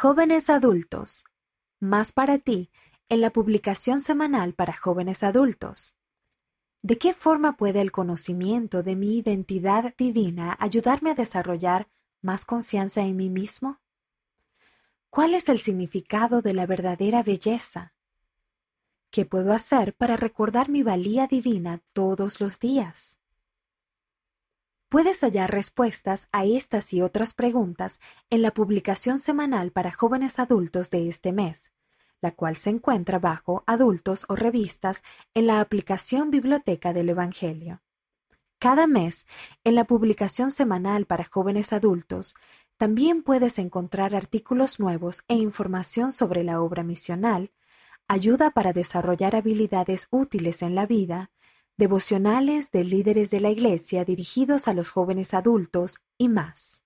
Jóvenes adultos. Más para ti en la publicación semanal para jóvenes adultos. ¿De qué forma puede el conocimiento de mi identidad divina ayudarme a desarrollar más confianza en mí mismo? ¿Cuál es el significado de la verdadera belleza? ¿Qué puedo hacer para recordar mi valía divina todos los días? Puedes hallar respuestas a estas y otras preguntas en la publicación semanal para jóvenes adultos de este mes, la cual se encuentra bajo Adultos o Revistas en la aplicación Biblioteca del Evangelio. Cada mes, en la publicación semanal para jóvenes adultos, también puedes encontrar artículos nuevos e información sobre la obra misional, ayuda para desarrollar habilidades útiles en la vida, devocionales de líderes de la Iglesia dirigidos a los jóvenes adultos y más.